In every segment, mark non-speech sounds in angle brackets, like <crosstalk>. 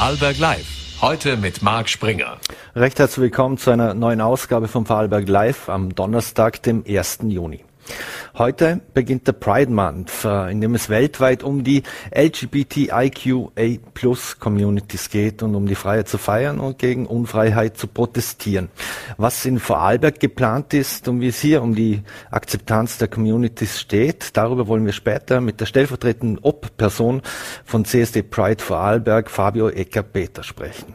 Vorarlberg Live. Heute mit Marc Springer. Recht herzlich willkommen zu einer neuen Ausgabe von Vorarlberg Live am Donnerstag, dem 1. Juni. Heute beginnt der Pride Month, äh, in dem es weltweit um die LGBTIQA Plus Communities geht und um die Freiheit zu feiern und gegen Unfreiheit zu protestieren. Was in Vorarlberg geplant ist und wie es hier um die Akzeptanz der Communities steht, darüber wollen wir später mit der stellvertretenden Ob-Person von CSD Pride Vorarlberg, Fabio Ecker-Peter, sprechen.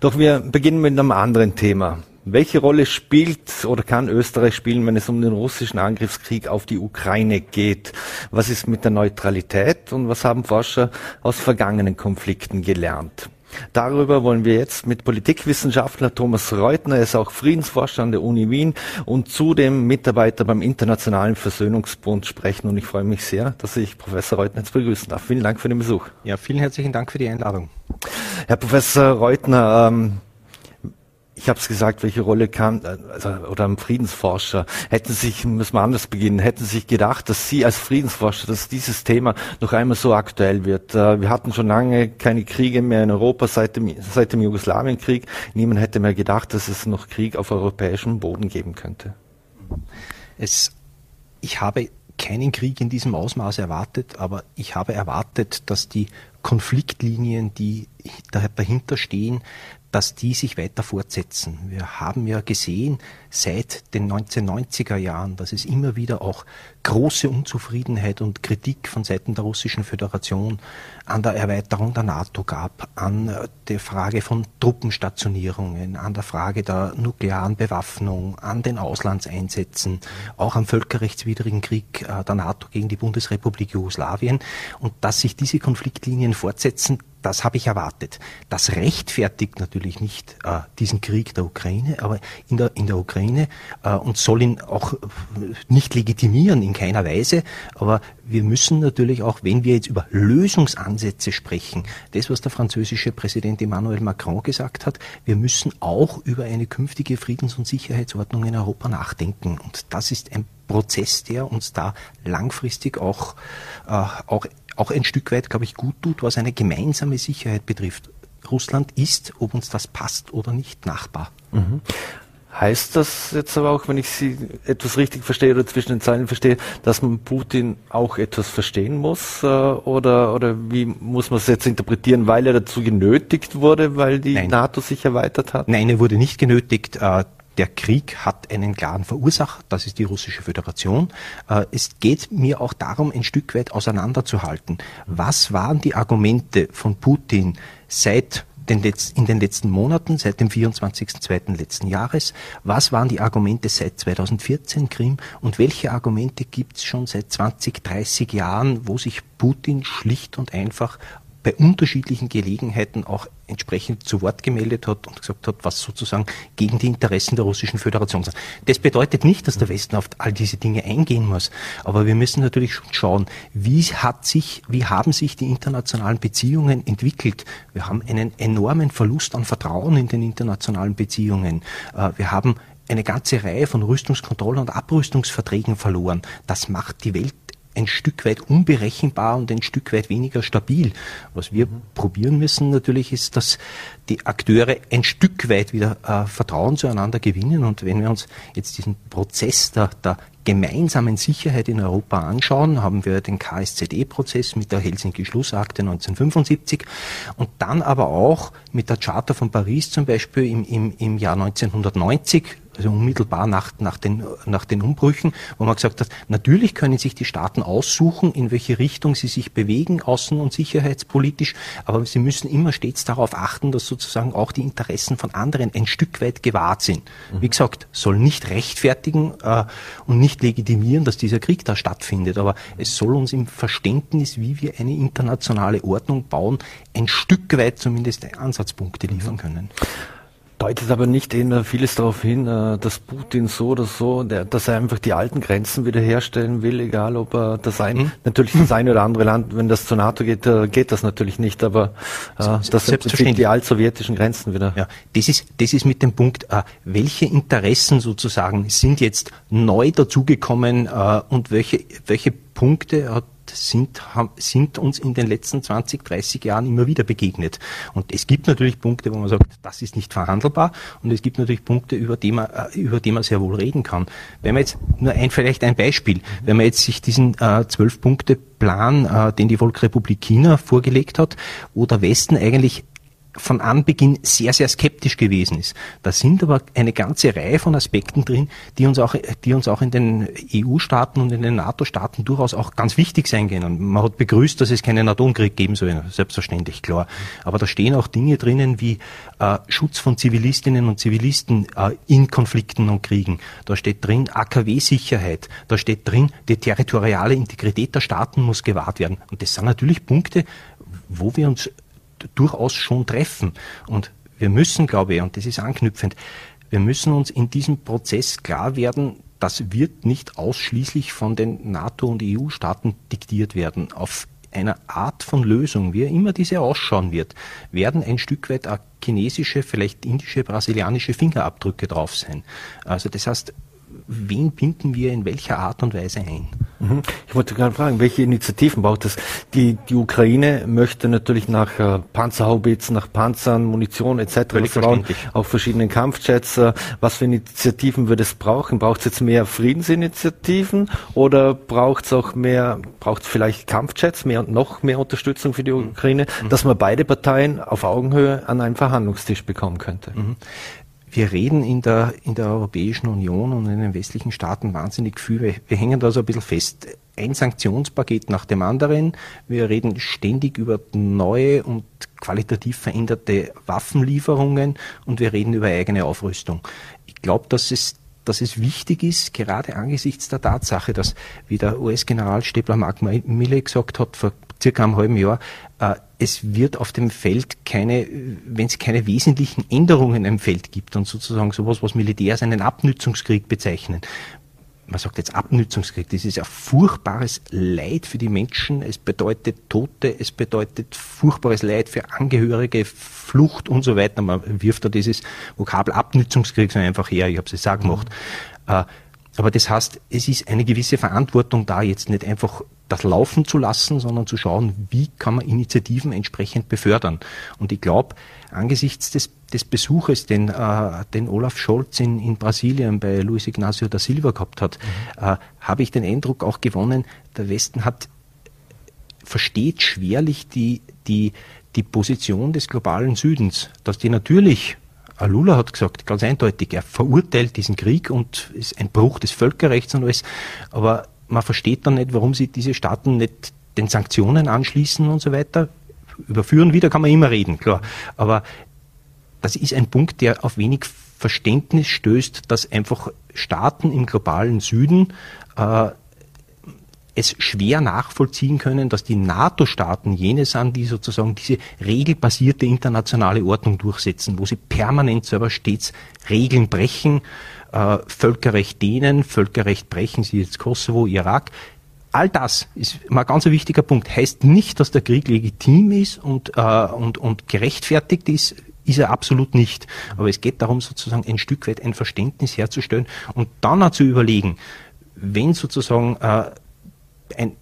Doch wir beginnen mit einem anderen Thema. Welche Rolle spielt oder kann Österreich spielen, wenn es um den russischen Angriffskrieg auf die Ukraine geht? Was ist mit der Neutralität und was haben Forscher aus vergangenen Konflikten gelernt? Darüber wollen wir jetzt mit Politikwissenschaftler Thomas Reutner, er ist auch Friedensforscher an der Uni Wien und zudem Mitarbeiter beim Internationalen Versöhnungsbund sprechen. Und ich freue mich sehr, dass ich Professor Reutner jetzt begrüßen darf. Vielen Dank für den Besuch. Ja, vielen herzlichen Dank für die Einladung. Herr Professor Reutner, ähm, ich habe es gesagt, welche Rolle kam, also, oder ein Friedensforscher, hätten sich, müssen wir anders beginnen, hätten sich gedacht, dass Sie als Friedensforscher, dass dieses Thema noch einmal so aktuell wird. Äh, wir hatten schon lange keine Kriege mehr in Europa seit dem, seit dem Jugoslawienkrieg. Niemand hätte mehr gedacht, dass es noch Krieg auf europäischem Boden geben könnte. Es, ich habe keinen Krieg in diesem Ausmaß erwartet, aber ich habe erwartet, dass die Konfliktlinien, die dahinter stehen, dass die sich weiter fortsetzen. Wir haben ja gesehen seit den 1990er Jahren, dass es immer wieder auch große Unzufriedenheit und Kritik von Seiten der Russischen Föderation an der Erweiterung der NATO gab, an der Frage von Truppenstationierungen, an der Frage der nuklearen Bewaffnung, an den Auslandseinsätzen, auch am völkerrechtswidrigen Krieg äh, der NATO gegen die Bundesrepublik Jugoslawien und dass sich diese Konfliktlinien fortsetzen, das habe ich erwartet. Das rechtfertigt natürlich nicht äh, diesen Krieg der Ukraine, aber in der, in der Ukraine äh, und soll ihn auch nicht legitimieren in keiner Weise. Aber wir müssen natürlich auch, wenn wir jetzt über Lösungsansätze sprechen, das, was der französische Präsident Emmanuel Macron gesagt hat, wir müssen auch über eine künftige Friedens- und Sicherheitsordnung in Europa nachdenken. Und das ist ein Prozess, der uns da langfristig auch, äh, auch auch ein Stück weit, glaube ich, gut tut, was eine gemeinsame Sicherheit betrifft. Russland ist, ob uns das passt oder nicht, Nachbar. Mhm. Heißt das jetzt aber auch, wenn ich Sie etwas richtig verstehe oder zwischen den Zeilen verstehe, dass man Putin auch etwas verstehen muss? Äh, oder, oder wie muss man es jetzt interpretieren, weil er dazu genötigt wurde, weil die Nein. NATO sich erweitert hat? Nein, er wurde nicht genötigt. Der Krieg hat einen klaren Verursacher, das ist die russische Föderation. Äh, es geht mir auch darum, ein Stück weit auseinanderzuhalten. Was waren die Argumente von Putin seit den in den letzten Monaten, seit dem 24.02. letzten Jahres? Was waren die Argumente seit 2014 Krim und welche Argumente gibt es schon seit 20, 30 Jahren, wo sich Putin schlicht und einfach bei unterschiedlichen Gelegenheiten auch entsprechend zu Wort gemeldet hat und gesagt hat, was sozusagen gegen die Interessen der Russischen Föderation sind. Das bedeutet nicht, dass der Westen auf all diese Dinge eingehen muss, aber wir müssen natürlich schon schauen, wie hat sich, wie haben sich die internationalen Beziehungen entwickelt. Wir haben einen enormen Verlust an Vertrauen in den internationalen Beziehungen. Äh, wir haben eine ganze Reihe von Rüstungskontrollen und Abrüstungsverträgen verloren. Das macht die Welt ein Stück weit unberechenbar und ein Stück weit weniger stabil. Was wir mhm. probieren müssen natürlich ist, dass die Akteure ein Stück weit wieder äh, Vertrauen zueinander gewinnen. Und wenn wir uns jetzt diesen Prozess der, der gemeinsamen Sicherheit in Europa anschauen, haben wir den KSZE-Prozess mit der Helsinki-Schlussakte 1975 und dann aber auch mit der Charta von Paris zum Beispiel im, im, im Jahr 1990 also unmittelbar nach, nach, den, nach den Umbrüchen, wo man gesagt hat, natürlich können sich die Staaten aussuchen, in welche Richtung sie sich bewegen, außen- und sicherheitspolitisch, aber sie müssen immer stets darauf achten, dass sozusagen auch die Interessen von anderen ein Stück weit gewahrt sind. Mhm. Wie gesagt, soll nicht rechtfertigen äh, und nicht legitimieren, dass dieser Krieg da stattfindet, aber es soll uns im Verständnis, wie wir eine internationale Ordnung bauen, ein Stück weit zumindest Ansatzpunkte liefern können deutet aber nicht immer vieles darauf hin, äh, dass Putin so oder so, dass er einfach die alten Grenzen wiederherstellen will, egal ob er das ein, hm? natürlich das eine oder andere Land, wenn das zur NATO geht, äh, geht das natürlich nicht, aber äh, das sind die altsowjetischen Grenzen wieder. Ja, das ist, das ist mit dem Punkt, äh, welche Interessen sozusagen sind jetzt neu dazugekommen äh, und welche, welche Punkte hat sind, sind uns in den letzten 20, 30 Jahren immer wieder begegnet. Und es gibt natürlich Punkte, wo man sagt, das ist nicht verhandelbar. Und es gibt natürlich Punkte, über die man, äh, über die man sehr wohl reden kann. Wenn man jetzt nur ein, vielleicht ein Beispiel, wenn man jetzt sich diesen äh, Zwölf-Punkte-Plan, äh, den die Volksrepublik China vorgelegt hat, wo der Westen eigentlich von Anbeginn sehr, sehr skeptisch gewesen ist. Da sind aber eine ganze Reihe von Aspekten drin, die uns auch, die uns auch in den EU-Staaten und in den NATO-Staaten durchaus auch ganz wichtig sein können. Man hat begrüßt, dass es keinen Atomkrieg geben soll, selbstverständlich, klar. Aber da stehen auch Dinge drinnen wie äh, Schutz von Zivilistinnen und Zivilisten äh, in Konflikten und Kriegen. Da steht drin AKW-Sicherheit. Da steht drin, die territoriale Integrität der Staaten muss gewahrt werden. Und das sind natürlich Punkte, wo wir uns durchaus schon treffen. Und wir müssen, glaube ich, und das ist anknüpfend, wir müssen uns in diesem Prozess klar werden, das wird nicht ausschließlich von den NATO- und EU-Staaten diktiert werden. Auf einer Art von Lösung, wie immer diese ausschauen wird, werden ein Stück weit auch chinesische, vielleicht indische, brasilianische Fingerabdrücke drauf sein. Also das heißt, wen binden wir in welcher Art und Weise ein? Mhm. Ich wollte gerade fragen, welche Initiativen braucht es? Die, die Ukraine möchte natürlich nach äh, Panzerhaubits, nach Panzern, Munition etc. bauen, auch verschiedene Kampfjets. Äh, was für Initiativen würde es brauchen? Braucht es jetzt mehr Friedensinitiativen oder braucht es auch mehr, braucht es vielleicht Kampfjets, mehr und noch mehr Unterstützung für die mhm. Ukraine, mhm. dass man beide Parteien auf Augenhöhe an einen Verhandlungstisch bekommen könnte? Mhm wir reden in der, in der Europäischen Union und in den westlichen Staaten wahnsinnig viel. Wir, wir hängen da so ein bisschen fest. Ein Sanktionspaket nach dem anderen. Wir reden ständig über neue und qualitativ veränderte Waffenlieferungen und wir reden über eigene Aufrüstung. Ich glaube, dass es dass es wichtig ist, gerade angesichts der Tatsache, dass, wie der US-General Stepler Mark Milley gesagt hat, vor circa einem halben Jahr, äh, es wird auf dem Feld keine, wenn es keine wesentlichen Änderungen im Feld gibt und sozusagen sowas, was Militärs einen Abnützungskrieg bezeichnen. Man sagt jetzt Abnützungskrieg, das ist ein furchtbares Leid für die Menschen. Es bedeutet Tote, es bedeutet furchtbares Leid für Angehörige, Flucht und so weiter. Man wirft da dieses Vokabel Abnützungskrieg so einfach her, ich habe es jetzt auch gemacht. Mhm. Aber das heißt, es ist eine gewisse Verantwortung da, jetzt nicht einfach das laufen zu lassen, sondern zu schauen, wie kann man Initiativen entsprechend befördern. Und ich glaube, angesichts des, des Besuches, den, äh, den Olaf Scholz in, in Brasilien bei Luis Ignacio da Silva gehabt hat, mhm. äh, habe ich den Eindruck auch gewonnen, der Westen hat versteht schwerlich die, die, die Position des globalen Südens, dass die natürlich Alula hat gesagt, ganz eindeutig, er verurteilt diesen Krieg und ist ein Bruch des Völkerrechts und alles. Aber man versteht dann nicht, warum sie diese Staaten nicht den Sanktionen anschließen und so weiter. Überführen wieder kann man immer reden, klar. Aber das ist ein Punkt, der auf wenig Verständnis stößt, dass einfach Staaten im globalen Süden äh, es schwer nachvollziehen können, dass die NATO-Staaten jene sind, die sozusagen diese regelbasierte internationale Ordnung durchsetzen, wo sie permanent selber stets Regeln brechen, äh, Völkerrecht dehnen, Völkerrecht brechen, sie jetzt Kosovo, Irak. All das ist mal ein ganz wichtiger Punkt. Heißt nicht, dass der Krieg legitim ist und, äh, und, und gerechtfertigt ist, ist er absolut nicht. Aber es geht darum, sozusagen ein Stück weit ein Verständnis herzustellen und dann auch zu überlegen, wenn sozusagen äh, ein,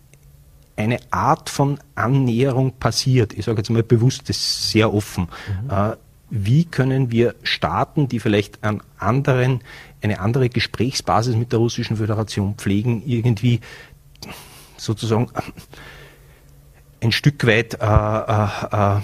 eine Art von Annäherung passiert, ich sage jetzt mal bewusst, das ist sehr offen, mhm. äh, wie können wir Staaten, die vielleicht an anderen, eine andere Gesprächsbasis mit der Russischen Föderation pflegen, irgendwie sozusagen ein Stück weit äh, äh, äh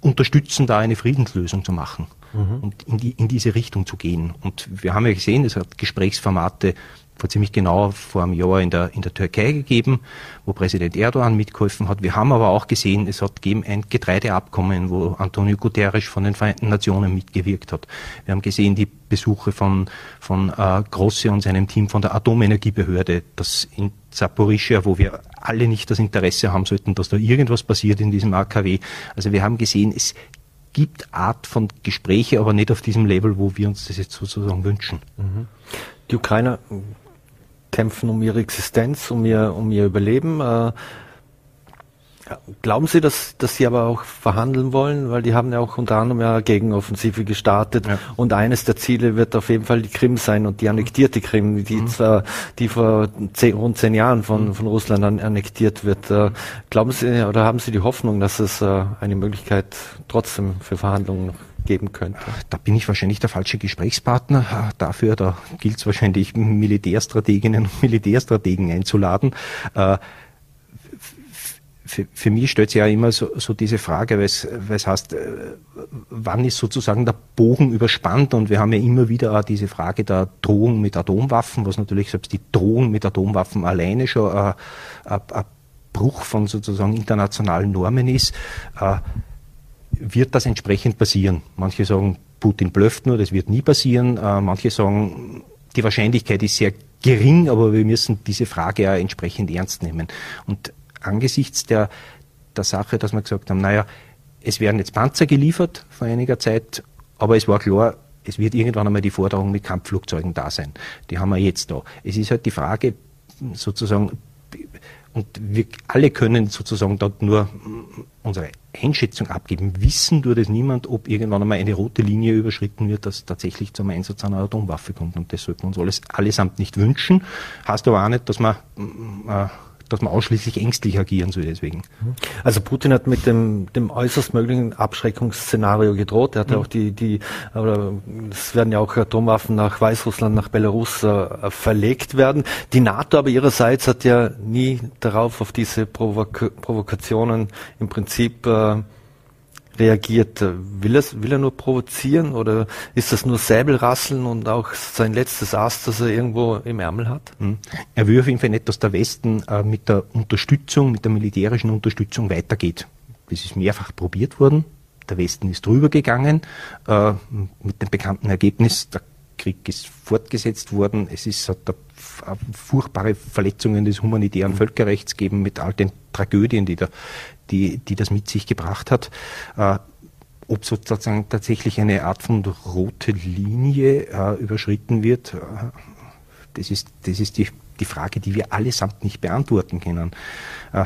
unterstützen, da eine Friedenslösung zu machen mhm. und in, die, in diese Richtung zu gehen. Und wir haben ja gesehen, es hat Gesprächsformate vor ziemlich genau vor einem Jahr in der, in der Türkei gegeben, wo Präsident Erdogan mitgeholfen hat. Wir haben aber auch gesehen, es hat gegeben ein Getreideabkommen, wo Antonio Guterres von den Vereinten Nationen mitgewirkt hat. Wir haben gesehen die Besuche von, von äh, Grosse und seinem Team von der Atomenergiebehörde, das in Zaporizhia, wo wir alle nicht das Interesse haben sollten, dass da irgendwas passiert in diesem AKW. Also wir haben gesehen, es gibt Art von Gespräche, aber nicht auf diesem Level, wo wir uns das jetzt sozusagen wünschen. Mhm. Die Ukrainer kämpfen um ihre Existenz, um ihr, um ihr Überleben. Äh, Glauben Sie, dass, dass Sie aber auch verhandeln wollen? Weil die haben ja auch unter anderem ja Gegenoffensive gestartet. Ja. Und eines der Ziele wird auf jeden Fall die Krim sein und die annektierte Krim, die mhm. zwar, die vor zehn, rund zehn Jahren von, mhm. von Russland an, annektiert wird. Äh, glauben Sie oder haben Sie die Hoffnung, dass es äh, eine Möglichkeit trotzdem für Verhandlungen geben könnte? Da bin ich wahrscheinlich der falsche Gesprächspartner dafür. Da gilt es wahrscheinlich, Militärstrateginnen und Militärstrategen einzuladen. Äh, für, für mich stellt sich ja immer so, so diese Frage, weil es, heißt, äh, wann ist sozusagen der Bogen überspannt? Und wir haben ja immer wieder diese Frage der Drohung mit Atomwaffen, was natürlich selbst die Drohung mit Atomwaffen alleine schon ein, ein, ein Bruch von sozusagen internationalen Normen ist. Äh, wird das entsprechend passieren? Manche sagen, Putin blöfft nur, das wird nie passieren. Äh, manche sagen, die Wahrscheinlichkeit ist sehr gering, aber wir müssen diese Frage ja entsprechend ernst nehmen. Und angesichts der, der Sache, dass wir gesagt haben, naja, es werden jetzt Panzer geliefert vor einiger Zeit, aber es war klar, es wird irgendwann einmal die Forderung mit Kampfflugzeugen da sein. Die haben wir jetzt da. Es ist halt die Frage, sozusagen, und wir alle können sozusagen dort nur unsere Einschätzung abgeben. Wissen tut es niemand, ob irgendwann einmal eine rote Linie überschritten wird, dass tatsächlich zum Einsatz einer Atomwaffe kommt. Und das sollten wir uns alles allesamt nicht wünschen. Heißt aber auch nicht, dass man äh, dass man ausschließlich ängstlich agieren soll deswegen. Also Putin hat mit dem, dem äußerst möglichen Abschreckungsszenario gedroht. Er hat ja mhm. auch die, die, oder es werden ja auch Atomwaffen nach Weißrussland, nach Belarus äh, verlegt werden. Die NATO aber ihrerseits hat ja nie darauf, auf diese Provok Provokationen im Prinzip äh, reagiert. Will, es, will er nur provozieren oder ist das nur Säbelrasseln und auch sein letztes Ass, das er irgendwo im Ärmel hat? Hm. Er will auf jeden Fall nicht, dass der Westen äh, mit der Unterstützung, mit der militärischen Unterstützung weitergeht. Das ist mehrfach probiert worden. Der Westen ist drüber gegangen äh, mit dem bekannten Ergebnis, der Krieg ist fortgesetzt worden. Es ist, hat da furchtbare Verletzungen des humanitären Völkerrechts gegeben mit all den Tragödien, die, da, die, die das mit sich gebracht hat. Äh, ob sozusagen tatsächlich eine Art von rote Linie äh, überschritten wird, äh, das ist, das ist die, die Frage, die wir allesamt nicht beantworten können. Äh,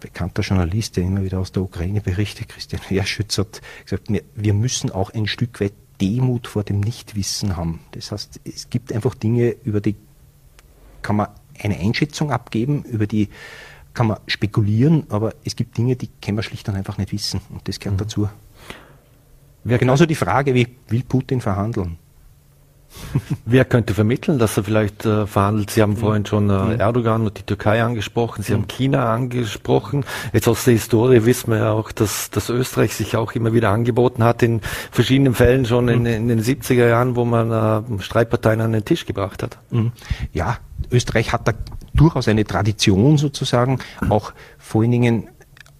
bekannter Journalist, der immer wieder aus der Ukraine berichtet, Christian Herschütz, hat gesagt, wir müssen auch ein Stück weit Demut vor dem Nichtwissen haben. Das heißt, es gibt einfach Dinge, über die kann man eine Einschätzung abgeben, über die kann man spekulieren, aber es gibt Dinge, die können wir schlicht und einfach nicht wissen. Und das gehört mhm. dazu. Wäre genauso die Frage, wie will Putin verhandeln? <laughs> Wer könnte vermitteln, dass er vielleicht äh, verhandelt? Sie haben vorhin schon äh, Erdogan und die Türkei angesprochen, Sie haben China angesprochen. Jetzt aus der Historie wissen wir ja auch, dass, dass Österreich sich auch immer wieder angeboten hat, in verschiedenen Fällen schon in, in den 70er Jahren, wo man äh, Streitparteien an den Tisch gebracht hat. Ja, Österreich hat da durchaus eine Tradition sozusagen, auch vor allen Dingen,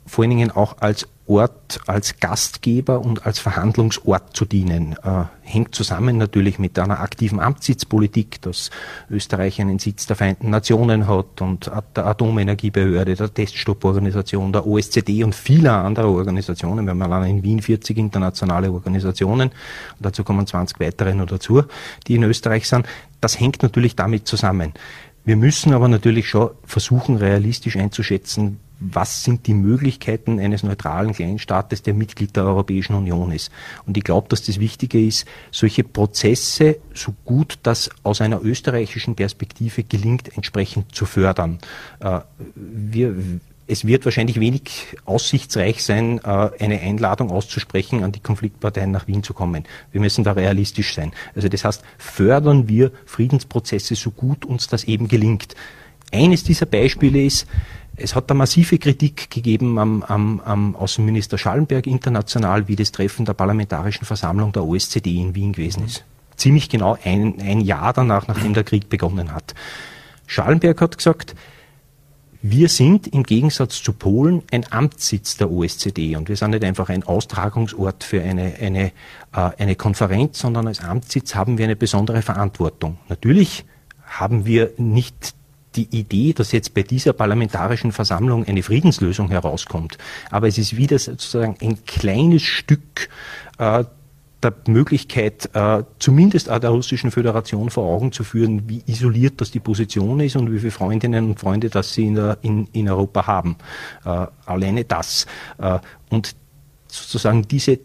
vor allen Dingen auch als Ort, als Gastgeber und als Verhandlungsort zu dienen. Äh, hängt zusammen natürlich mit einer aktiven Amtssitzpolitik, dass Österreich einen Sitz der Vereinten Nationen hat und der Atomenergiebehörde, der Teststopporganisation, der OSZE und vieler anderer Organisationen. Wir haben allein in Wien 40 internationale Organisationen und dazu kommen 20 weitere noch dazu, die in Österreich sind. Das hängt natürlich damit zusammen. Wir müssen aber natürlich schon versuchen, realistisch einzuschätzen, was sind die Möglichkeiten eines neutralen Kleinstaates, der Mitglied der Europäischen Union ist. Und ich glaube, dass das Wichtige ist, solche Prozesse so gut das aus einer österreichischen Perspektive gelingt, entsprechend zu fördern. Äh, wir, es wird wahrscheinlich wenig aussichtsreich sein, äh, eine Einladung auszusprechen, an die Konfliktparteien nach Wien zu kommen. Wir müssen da realistisch sein. Also das heißt, fördern wir Friedensprozesse so gut uns das eben gelingt. Eines dieser Beispiele ist, es hat da massive Kritik gegeben am, am, am Außenminister Schallenberg international, wie das Treffen der Parlamentarischen Versammlung der OSZE in Wien gewesen ist. Ziemlich genau ein, ein Jahr danach, nachdem der Krieg begonnen hat. Schallenberg hat gesagt, wir sind im Gegensatz zu Polen ein Amtssitz der OSZE und wir sind nicht einfach ein Austragungsort für eine, eine, äh, eine Konferenz, sondern als Amtssitz haben wir eine besondere Verantwortung. Natürlich haben wir nicht die Idee, dass jetzt bei dieser parlamentarischen Versammlung eine Friedenslösung herauskommt. Aber es ist wieder sozusagen ein kleines Stück äh, der Möglichkeit, äh, zumindest auch der Russischen Föderation vor Augen zu führen, wie isoliert das die Position ist und wie viele Freundinnen und Freunde das sie in, der, in, in Europa haben. Äh, alleine das. Äh, und sozusagen diese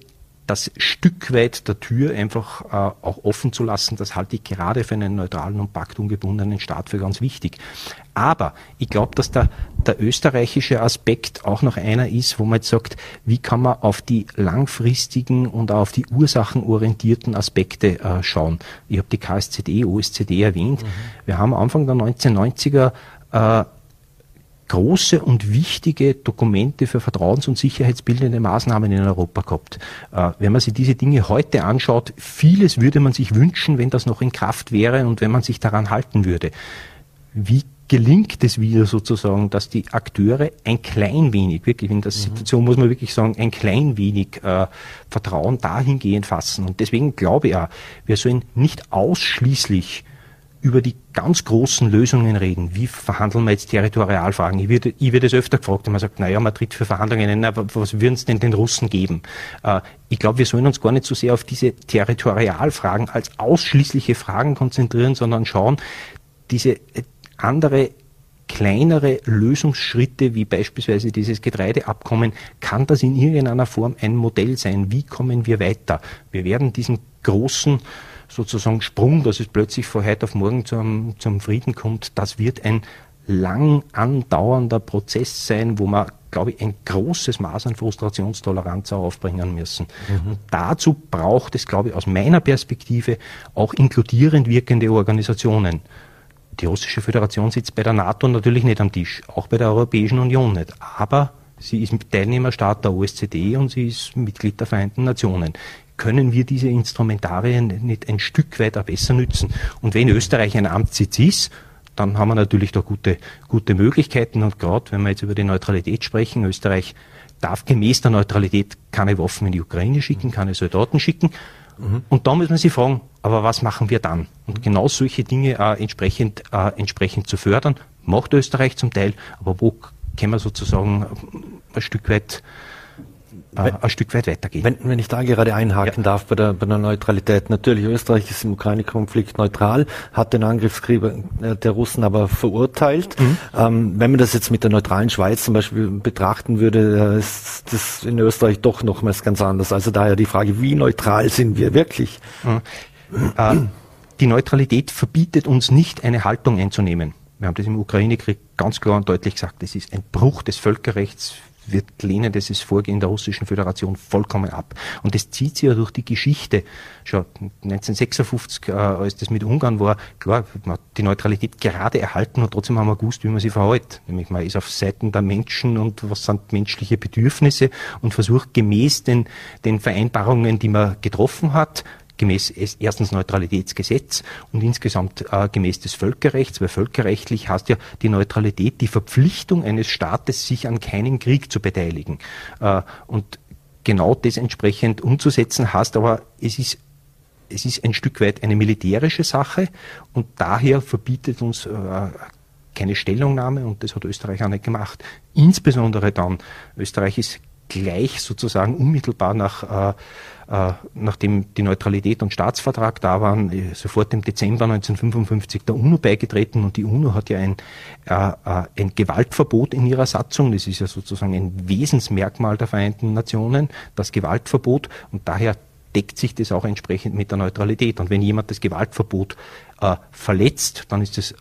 das Stück weit der Tür einfach äh, auch offen zu lassen, das halte ich gerade für einen neutralen und paktungebundenen Staat für ganz wichtig. Aber ich glaube, dass der, der österreichische Aspekt auch noch einer ist, wo man jetzt sagt, wie kann man auf die langfristigen und auf die ursachenorientierten Aspekte äh, schauen. Ich habe die KSZD, OSZD erwähnt. Mhm. Wir haben Anfang der 1990er äh, große und wichtige Dokumente für vertrauens- und sicherheitsbildende Maßnahmen in Europa gehabt. Äh, wenn man sich diese Dinge heute anschaut, vieles würde man sich wünschen, wenn das noch in Kraft wäre und wenn man sich daran halten würde. Wie gelingt es wieder sozusagen, dass die Akteure ein klein wenig, wirklich in der mhm. Situation muss man wirklich sagen, ein klein wenig äh, Vertrauen dahingehend fassen. Und deswegen glaube ich auch, wir sollen nicht ausschließlich über die ganz großen Lösungen reden. Wie verhandeln wir jetzt Territorialfragen? Ich werde, ich es öfter gefragt, wenn man sagt, naja, man tritt für Verhandlungen ein, was würden es denn den Russen geben? Äh, ich glaube, wir sollen uns gar nicht so sehr auf diese Territorialfragen als ausschließliche Fragen konzentrieren, sondern schauen, diese äh, andere kleinere Lösungsschritte, wie beispielsweise dieses Getreideabkommen, kann das in irgendeiner Form ein Modell sein? Wie kommen wir weiter? Wir werden diesen großen sozusagen Sprung, dass es plötzlich von heute auf morgen zum, zum Frieden kommt, das wird ein lang andauernder Prozess sein, wo man, glaube ich, ein großes Maß an Frustrationstoleranz aufbringen müssen. Mhm. dazu braucht es, glaube ich, aus meiner Perspektive auch inkludierend wirkende Organisationen. Die Russische Föderation sitzt bei der NATO natürlich nicht am Tisch, auch bei der Europäischen Union nicht. Aber sie ist Teilnehmerstaat der OSZE und sie ist Mitglied der Vereinten Nationen können wir diese Instrumentarien nicht ein Stück weiter besser nützen. Und wenn Österreich ein Amtssitz ist, dann haben wir natürlich da gute, gute Möglichkeiten. Und gerade wenn wir jetzt über die Neutralität sprechen, Österreich darf gemäß der Neutralität keine Waffen in die Ukraine schicken, keine Soldaten schicken. Mhm. Und da muss man sich fragen, aber was machen wir dann? Und genau solche Dinge äh, entsprechend, äh, entsprechend zu fördern, macht Österreich zum Teil, aber wo können wir sozusagen ein Stück weit wenn, ein Stück weit weitergehen. Wenn, wenn ich da gerade einhaken ja. darf bei der, bei der Neutralität. Natürlich, Österreich ist im Ukraine-Konflikt neutral, hat den Angriffskrieg äh, der Russen aber verurteilt. Mhm. Ähm, wenn man das jetzt mit der neutralen Schweiz zum Beispiel betrachten würde, äh, ist das in Österreich doch nochmals ganz anders. Also daher die Frage, wie neutral sind wir wirklich? Mhm. Äh, die Neutralität verbietet uns nicht, eine Haltung einzunehmen. Wir haben das im Ukraine-Krieg ganz klar und deutlich gesagt, das ist ein Bruch des Völkerrechts wir lehnen dieses Vorgehen der Russischen Föderation vollkommen ab. Und das zieht sich ja durch die Geschichte. Schon 1956, äh, als das mit Ungarn war, klar, man hat die Neutralität gerade erhalten und trotzdem haben wir gewusst, wie man sie verhält. Nämlich man ist auf Seiten der Menschen und was sind menschliche Bedürfnisse und versucht gemäß den, den Vereinbarungen, die man getroffen hat, gemäß erstens Neutralitätsgesetz und insgesamt äh, gemäß des Völkerrechts, weil völkerrechtlich heißt ja die Neutralität die Verpflichtung eines Staates, sich an keinen Krieg zu beteiligen. Äh, und genau das entsprechend umzusetzen heißt aber, es ist es ist ein Stück weit eine militärische Sache und daher verbietet uns äh, keine Stellungnahme und das hat Österreich auch nicht gemacht. Insbesondere dann, Österreich ist gleich sozusagen unmittelbar nach, äh, nachdem die Neutralität und Staatsvertrag da waren, äh, sofort im Dezember 1955 der UNO beigetreten und die UNO hat ja ein, äh, äh, ein Gewaltverbot in ihrer Satzung. Das ist ja sozusagen ein Wesensmerkmal der Vereinten Nationen, das Gewaltverbot und daher deckt sich das auch entsprechend mit der Neutralität. Und wenn jemand das Gewaltverbot äh, verletzt, dann ist das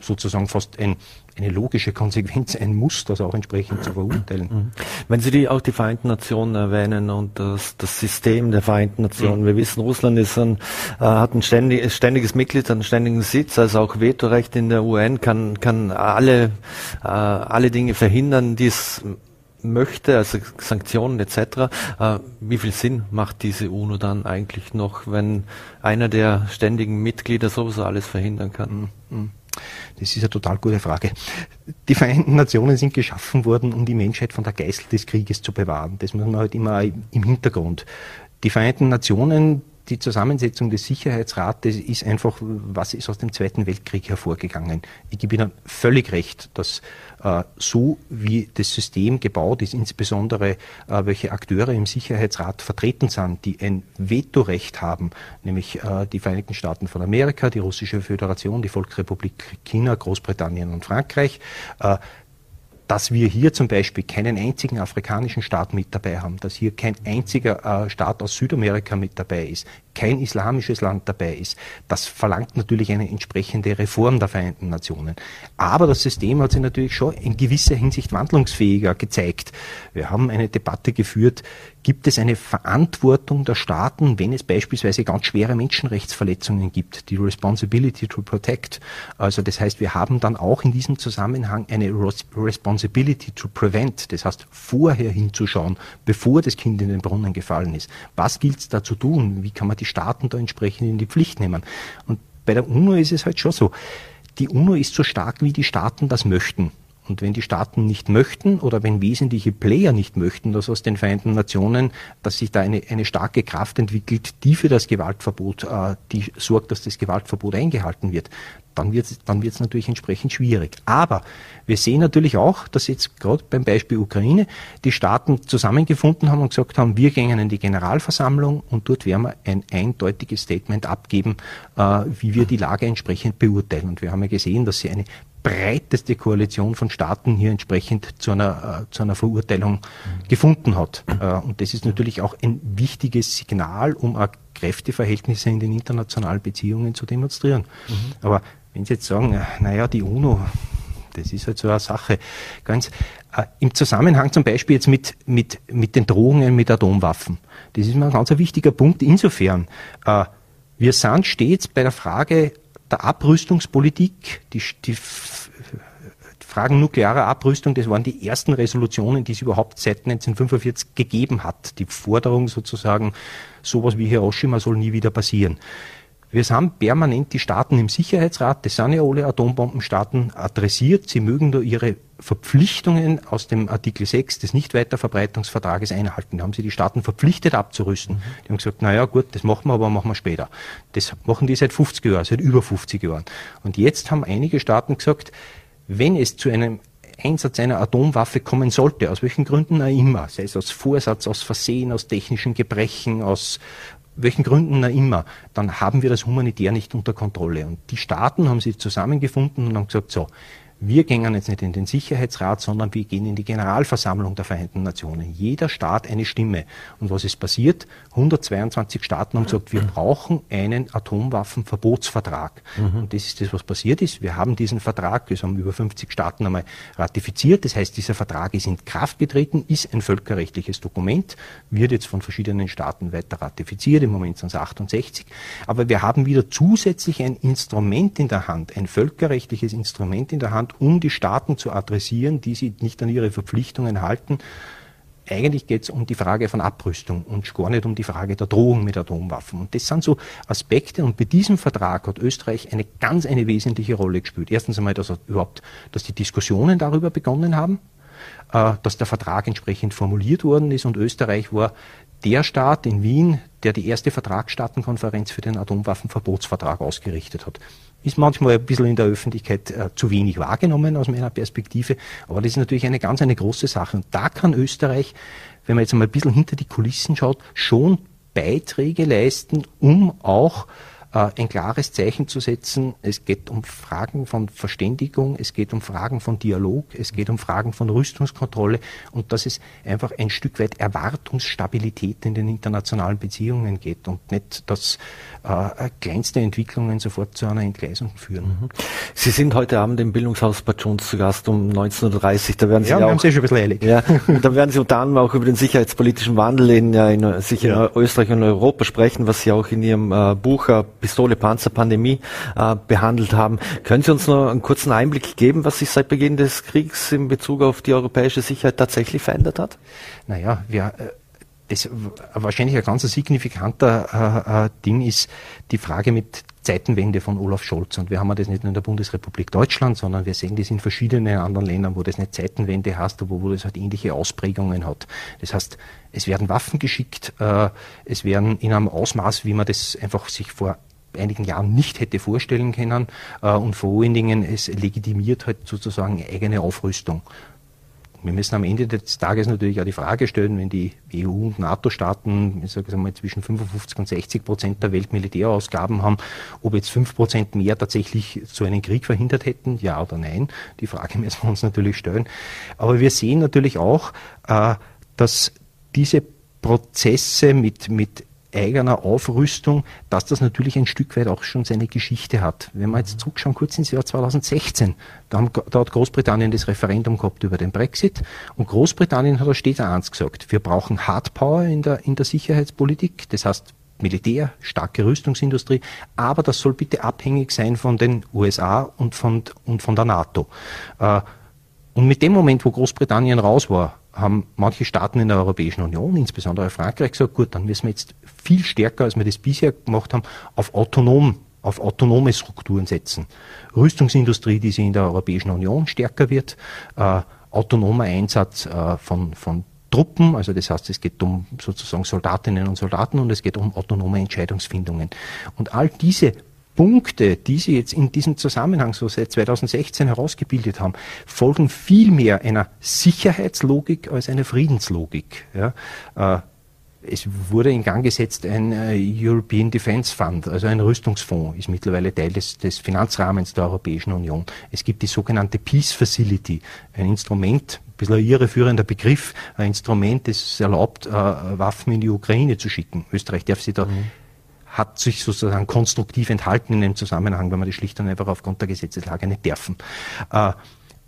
sozusagen fast ein eine logische Konsequenz, ein Muss, das auch entsprechend zu verurteilen. Mhm. Wenn Sie die, auch die Vereinten Nationen erwähnen und das, das System der Vereinten Nationen, mhm. wir wissen, Russland ist ein, äh, hat ein ständig, ständiges Mitglied, einen ständigen Sitz, also auch Vetorecht in der UN, kann, kann alle, äh, alle Dinge verhindern, die es möchte, also Sanktionen etc. Äh, wie viel Sinn macht diese UNO dann eigentlich noch, wenn einer der ständigen Mitglieder sowieso alles verhindern kann? Mhm. Das ist eine total gute Frage. Die Vereinten Nationen sind geschaffen worden, um die Menschheit von der Geißel des Krieges zu bewahren. Das muss man halt immer im Hintergrund. Die Vereinten Nationen die Zusammensetzung des Sicherheitsrates ist einfach, was ist aus dem Zweiten Weltkrieg hervorgegangen. Ich gebe Ihnen völlig recht, dass äh, so wie das System gebaut ist, insbesondere äh, welche Akteure im Sicherheitsrat vertreten sind, die ein Vetorecht haben, nämlich äh, die Vereinigten Staaten von Amerika, die Russische Föderation, die Volksrepublik China, Großbritannien und Frankreich, äh, dass wir hier zum Beispiel keinen einzigen afrikanischen Staat mit dabei haben, dass hier kein einziger äh, Staat aus Südamerika mit dabei ist, kein islamisches Land dabei ist. Das verlangt natürlich eine entsprechende Reform der Vereinten Nationen. Aber das System hat sich natürlich schon in gewisser Hinsicht wandlungsfähiger gezeigt. Wir haben eine Debatte geführt, gibt es eine Verantwortung der Staaten, wenn es beispielsweise ganz schwere Menschenrechtsverletzungen gibt, die Responsibility to Protect. Also das heißt, wir haben dann auch in diesem Zusammenhang eine Responsibility to Prevent, das heißt vorher hinzuschauen, bevor das Kind in den Brunnen gefallen ist. Was gilt es da zu tun? Wie kann man die Staaten da entsprechend in die Pflicht nehmen. Und bei der UNO ist es halt schon so. Die UNO ist so stark, wie die Staaten das möchten. Und wenn die Staaten nicht möchten oder wenn wesentliche Player nicht möchten, dass aus den Vereinten Nationen, dass sich da eine, eine starke Kraft entwickelt, die für das Gewaltverbot, äh, die sorgt, dass das Gewaltverbot eingehalten wird, dann wird es dann wird's natürlich entsprechend schwierig. Aber wir sehen natürlich auch, dass jetzt gerade beim Beispiel Ukraine die Staaten zusammengefunden haben und gesagt haben, wir gehen in die Generalversammlung und dort werden wir ein eindeutiges Statement abgeben, äh, wie wir die Lage entsprechend beurteilen. Und wir haben ja gesehen, dass sie eine breiteste Koalition von Staaten hier entsprechend zu einer, äh, zu einer Verurteilung gefunden hat. Äh, und das ist natürlich auch ein wichtiges Signal, um auch Kräfteverhältnisse in den internationalen Beziehungen zu demonstrieren. Mhm. Aber wenn Sie jetzt sagen, äh, naja, die UNO, das ist halt so eine Sache. Ganz äh, im Zusammenhang zum Beispiel jetzt mit, mit, mit den Drohungen mit Atomwaffen. Das ist mir ein ganz wichtiger Punkt insofern. Äh, wir sind stets bei der Frage der Abrüstungspolitik, die, die Fragen nuklearer Abrüstung, das waren die ersten Resolutionen, die es überhaupt seit 1945 gegeben hat. Die Forderung sozusagen, sowas wie Hiroshima soll nie wieder passieren. Wir haben permanent die Staaten im Sicherheitsrat, das sind ja alle Atombombenstaaten, adressiert. Sie mögen nur ihre Verpflichtungen aus dem Artikel 6 des Nichtweiterverbreitungsvertrages einhalten. Da haben sie die Staaten verpflichtet abzurüsten. Mhm. Die haben gesagt, naja gut, das machen wir, aber machen wir später. Das machen die seit 50 Jahren, seit über 50 Jahren. Und jetzt haben einige Staaten gesagt, wenn es zu einem Einsatz einer Atomwaffe kommen sollte, aus welchen Gründen auch immer, sei es aus Vorsatz, aus Versehen, aus technischen Gebrechen, aus welchen Gründen auch immer, dann haben wir das humanitär nicht unter Kontrolle. Und die Staaten haben sich zusammengefunden und haben gesagt, so, wir gehen jetzt nicht in den Sicherheitsrat, sondern wir gehen in die Generalversammlung der Vereinten Nationen. Jeder Staat eine Stimme. Und was ist passiert? 122 Staaten haben gesagt, wir brauchen einen Atomwaffenverbotsvertrag. Mhm. Und das ist das, was passiert ist. Wir haben diesen Vertrag, das haben über 50 Staaten einmal ratifiziert. Das heißt, dieser Vertrag ist in Kraft getreten, ist ein völkerrechtliches Dokument, wird jetzt von verschiedenen Staaten weiter ratifiziert. Im Moment sind es 68. Aber wir haben wieder zusätzlich ein Instrument in der Hand, ein völkerrechtliches Instrument in der Hand, Land, um die Staaten zu adressieren, die sich nicht an ihre Verpflichtungen halten. Eigentlich geht es um die Frage von Abrüstung und gar nicht um die Frage der Drohung mit Atomwaffen. Und das sind so Aspekte. Und bei diesem Vertrag hat Österreich eine ganz eine wesentliche Rolle gespielt. Erstens einmal, dass überhaupt, dass die Diskussionen darüber begonnen haben, äh, dass der Vertrag entsprechend formuliert worden ist und Österreich war der Staat in Wien, der die erste Vertragsstaatenkonferenz für den Atomwaffenverbotsvertrag ausgerichtet hat ist manchmal ein bisschen in der Öffentlichkeit äh, zu wenig wahrgenommen aus meiner Perspektive. Aber das ist natürlich eine ganz eine große Sache. Und da kann Österreich, wenn man jetzt mal ein bisschen hinter die Kulissen schaut, schon Beiträge leisten, um auch ein klares Zeichen zu setzen. Es geht um Fragen von Verständigung, es geht um Fragen von Dialog, es geht um Fragen von Rüstungskontrolle und dass es einfach ein Stück weit Erwartungsstabilität in den internationalen Beziehungen geht und nicht, dass äh, kleinste Entwicklungen sofort zu einer Entgleisung führen. Mhm. Sie sind heute Abend im Bildungshaus Bad Jones zu Gast um 19.30 Uhr. Da werden Sie ja, ja auch, haben Sie schon ein bisschen eilig. Ja, und da werden Sie unter anderem auch über den sicherheitspolitischen Wandel in, ja, in, sicher ja. in Österreich und Europa sprechen, was Sie auch in Ihrem äh, Buch äh, Pistole, Panzer, Pandemie äh, behandelt haben. Können Sie uns noch einen kurzen Einblick geben, was sich seit Beginn des Kriegs in Bezug auf die europäische Sicherheit tatsächlich verändert hat? Naja, wir, äh, das wahrscheinlich ein ganz signifikanter äh, äh, Ding ist die Frage mit Zeitenwende von Olaf Scholz. Und wir haben das nicht nur in der Bundesrepublik Deutschland, sondern wir sehen das in verschiedenen anderen Ländern, wo das eine Zeitenwende heißt, wo, wo das halt ähnliche Ausprägungen hat. Das heißt, es werden Waffen geschickt, äh, es werden in einem Ausmaß, wie man das einfach sich vor einigen Jahren nicht hätte vorstellen können äh, und vor allen Dingen es legitimiert halt sozusagen eigene Aufrüstung. Wir müssen am Ende des Tages natürlich auch die Frage stellen, wenn die EU- und NATO-Staaten, zwischen 55 und 60 Prozent der Weltmilitärausgaben haben, ob jetzt fünf Prozent mehr tatsächlich so einen Krieg verhindert hätten, ja oder nein. Die Frage <laughs> müssen wir uns natürlich stellen. Aber wir sehen natürlich auch, äh, dass diese Prozesse mit, mit eigener Aufrüstung, dass das natürlich ein Stück weit auch schon seine Geschichte hat. Wenn wir jetzt zurückschauen, kurz ins Jahr 2016, da, haben, da hat Großbritannien das Referendum gehabt über den Brexit und Großbritannien hat da stets eins gesagt, wir brauchen Hardpower in der, in der Sicherheitspolitik, das heißt Militär, starke Rüstungsindustrie, aber das soll bitte abhängig sein von den USA und von, und von der NATO. Äh, und mit dem Moment, wo Großbritannien raus war, haben manche Staaten in der Europäischen Union, insbesondere Frankreich, gesagt, gut, dann müssen wir jetzt viel stärker, als wir das bisher gemacht haben, auf autonom auf autonome Strukturen setzen. Rüstungsindustrie, die sie in der Europäischen Union stärker wird, äh, autonomer Einsatz äh, von, von Truppen, also das heißt, es geht um sozusagen Soldatinnen und Soldaten und es geht um autonome Entscheidungsfindungen. Und all diese Punkte, die Sie jetzt in diesem Zusammenhang so seit 2016 herausgebildet haben, folgen viel mehr einer Sicherheitslogik als einer Friedenslogik. Ja, äh, es wurde in Gang gesetzt ein äh, European Defence Fund, also ein Rüstungsfonds, ist mittlerweile Teil des, des, Finanzrahmens der Europäischen Union. Es gibt die sogenannte Peace Facility, ein Instrument, ein bisschen irreführender Begriff, ein Instrument, das erlaubt, äh, Waffen in die Ukraine zu schicken. Österreich darf sie da mhm hat sich sozusagen konstruktiv enthalten in dem Zusammenhang, weil man das schlicht und einfach aufgrund der Gesetzeslage nicht dürfen. Äh,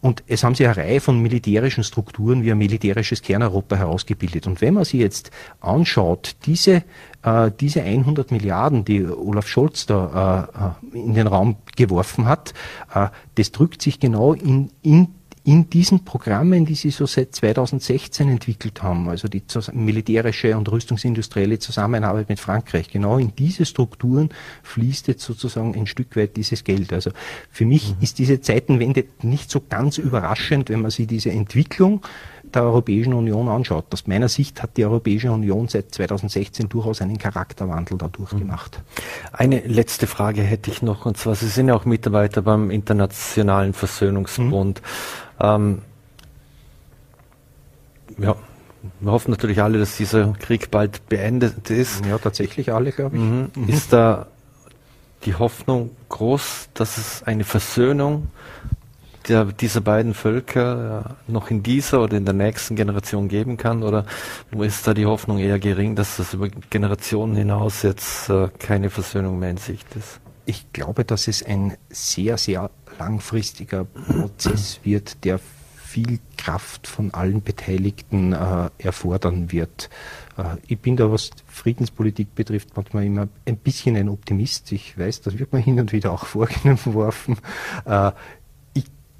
und es haben sich eine Reihe von militärischen Strukturen wie ein militärisches Kerneuropa herausgebildet. Und wenn man sich jetzt anschaut, diese, äh, diese 100 Milliarden, die Olaf Scholz da äh, in den Raum geworfen hat, äh, das drückt sich genau in, in in diesen Programmen, die sie so seit 2016 entwickelt haben, also die militärische und rüstungsindustrielle Zusammenarbeit mit Frankreich, genau in diese Strukturen fließt jetzt sozusagen ein Stück weit dieses Geld. Also für mich mhm. ist diese Zeitenwende nicht so ganz überraschend, wenn man sich diese Entwicklung der Europäischen Union anschaut. Aus meiner Sicht hat die Europäische Union seit 2016 durchaus einen Charakterwandel dadurch mhm. gemacht. Eine letzte Frage hätte ich noch, und zwar, Sie sind ja auch Mitarbeiter beim Internationalen Versöhnungsbund. Mhm. Ähm, ja, wir hoffen natürlich alle, dass dieser Krieg bald beendet ist. Ja, tatsächlich alle, glaube ich. Mhm. Mhm. Ist da die Hoffnung groß, dass es eine Versöhnung der, dieser beiden Völker noch in dieser oder in der nächsten Generation geben kann? Oder ist da die Hoffnung eher gering, dass das über Generationen hinaus jetzt äh, keine Versöhnung mehr in Sicht ist? Ich glaube, dass es ein sehr, sehr langfristiger Prozess <clears throat> wird, der viel Kraft von allen Beteiligten äh, erfordern wird. Äh, ich bin da, was Friedenspolitik betrifft, manchmal immer ein bisschen ein Optimist. Ich weiß, das wird mir hin und wieder auch <laughs> vorgeworfen. Äh,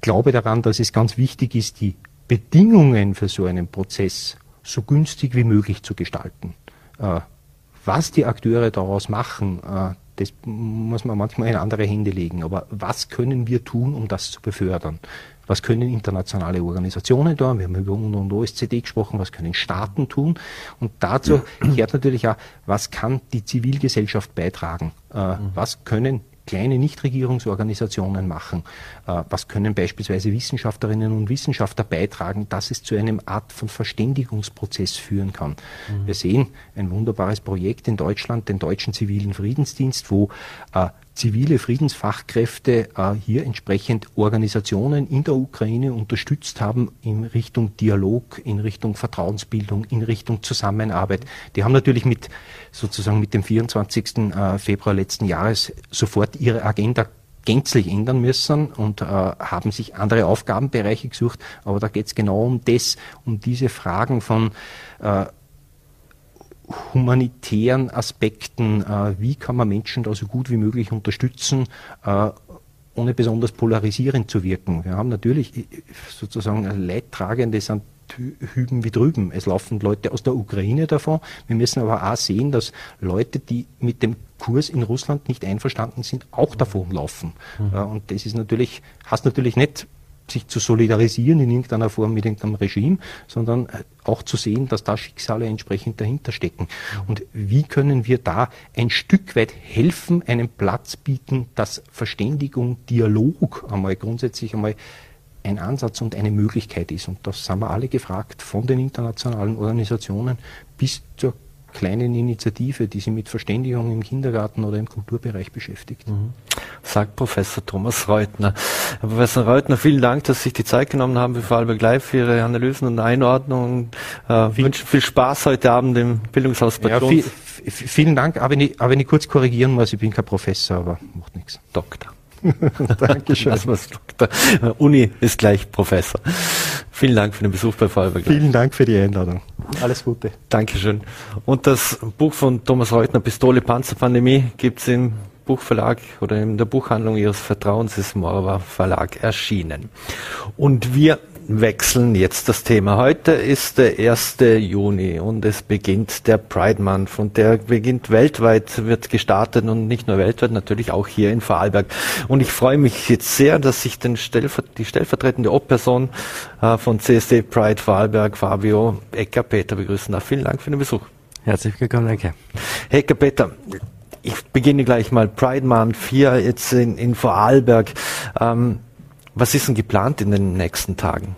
glaube daran, dass es ganz wichtig ist, die Bedingungen für so einen Prozess so günstig wie möglich zu gestalten. Äh, was die Akteure daraus machen, äh, das muss man manchmal in andere Hände legen. Aber was können wir tun, um das zu befördern? Was können internationale Organisationen tun? Wir haben über UNO und OSZE gesprochen. Was können Staaten tun? Und dazu gehört natürlich auch, was kann die Zivilgesellschaft beitragen? Äh, was können kleine Nichtregierungsorganisationen machen? Äh, was können beispielsweise Wissenschaftlerinnen und Wissenschaftler beitragen, dass es zu einem Art von Verständigungsprozess führen kann? Mhm. Wir sehen ein wunderbares Projekt in Deutschland, den Deutschen Zivilen Friedensdienst, wo äh, zivile Friedensfachkräfte äh, hier entsprechend Organisationen in der Ukraine unterstützt haben in Richtung Dialog, in Richtung Vertrauensbildung, in Richtung Zusammenarbeit. Die haben natürlich mit sozusagen mit dem 24. Äh, Februar letzten Jahres sofort ihre Agenda gänzlich ändern müssen und äh, haben sich andere Aufgabenbereiche gesucht. Aber da geht es genau um das, um diese Fragen von äh, humanitären Aspekten, äh, wie kann man Menschen da so gut wie möglich unterstützen, äh, ohne besonders polarisierend zu wirken. Wir haben natürlich sozusagen Leidtragende sind hüben wie drüben. Es laufen Leute aus der Ukraine davon. Wir müssen aber auch sehen, dass Leute, die mit dem Kurs in Russland nicht einverstanden sind, auch davonlaufen. Mhm. Und das ist natürlich, hast natürlich nicht sich zu solidarisieren in irgendeiner Form mit irgendeinem Regime, sondern äh, auch zu sehen, dass da Schicksale entsprechend dahinter stecken. Und wie können wir da ein Stück weit helfen, einen Platz bieten, dass Verständigung, Dialog einmal grundsätzlich einmal ein Ansatz und eine Möglichkeit ist. Und das haben wir alle gefragt, von den internationalen Organisationen bis zur kleinen Initiative, die sich mit Verständigung im Kindergarten oder im Kulturbereich beschäftigt. Mhm. Sagt Professor Thomas Reutner. Herr Professor Reutner, vielen Dank, dass Sie sich die Zeit genommen haben für Vorarlberg Live, für Ihre Analysen und Einordnungen. Äh, viel, wünsche viel Spaß heute Abend im Bildungshaus Bad ja, viel, Vielen Dank, aber wenn, ich, aber wenn ich kurz korrigieren muss, ich bin kein Professor, aber macht nichts. Doktor. <laughs> Dankeschön. Doktor. Uni ist gleich Professor. Vielen Dank für den Besuch bei Vorarlberg. Vielen Dank für die Einladung. Alles Gute. Dankeschön. Und das Buch von Thomas Reutner, Pistole, Panzerpandemie, gibt es im Buchverlag oder in der Buchhandlung Ihres Vertrauens, ist Morva Verlag erschienen. Und wir wechseln jetzt das Thema. Heute ist der 1. Juni und es beginnt der Pride Month und der beginnt weltweit, wird gestartet und nicht nur weltweit, natürlich auch hier in Vorarlberg. Und ich freue mich jetzt sehr, dass ich den Stellver die stellvertretende Obperson äh, von CSD Pride Vorarlberg, Fabio Ecker-Peter, begrüßen darf. Vielen Dank für den Besuch. Herzlich willkommen, danke. Ecker-Peter, ich beginne gleich mal Pride Month 4 jetzt in, in Vorarlberg. Ähm, was ist denn geplant in den nächsten Tagen?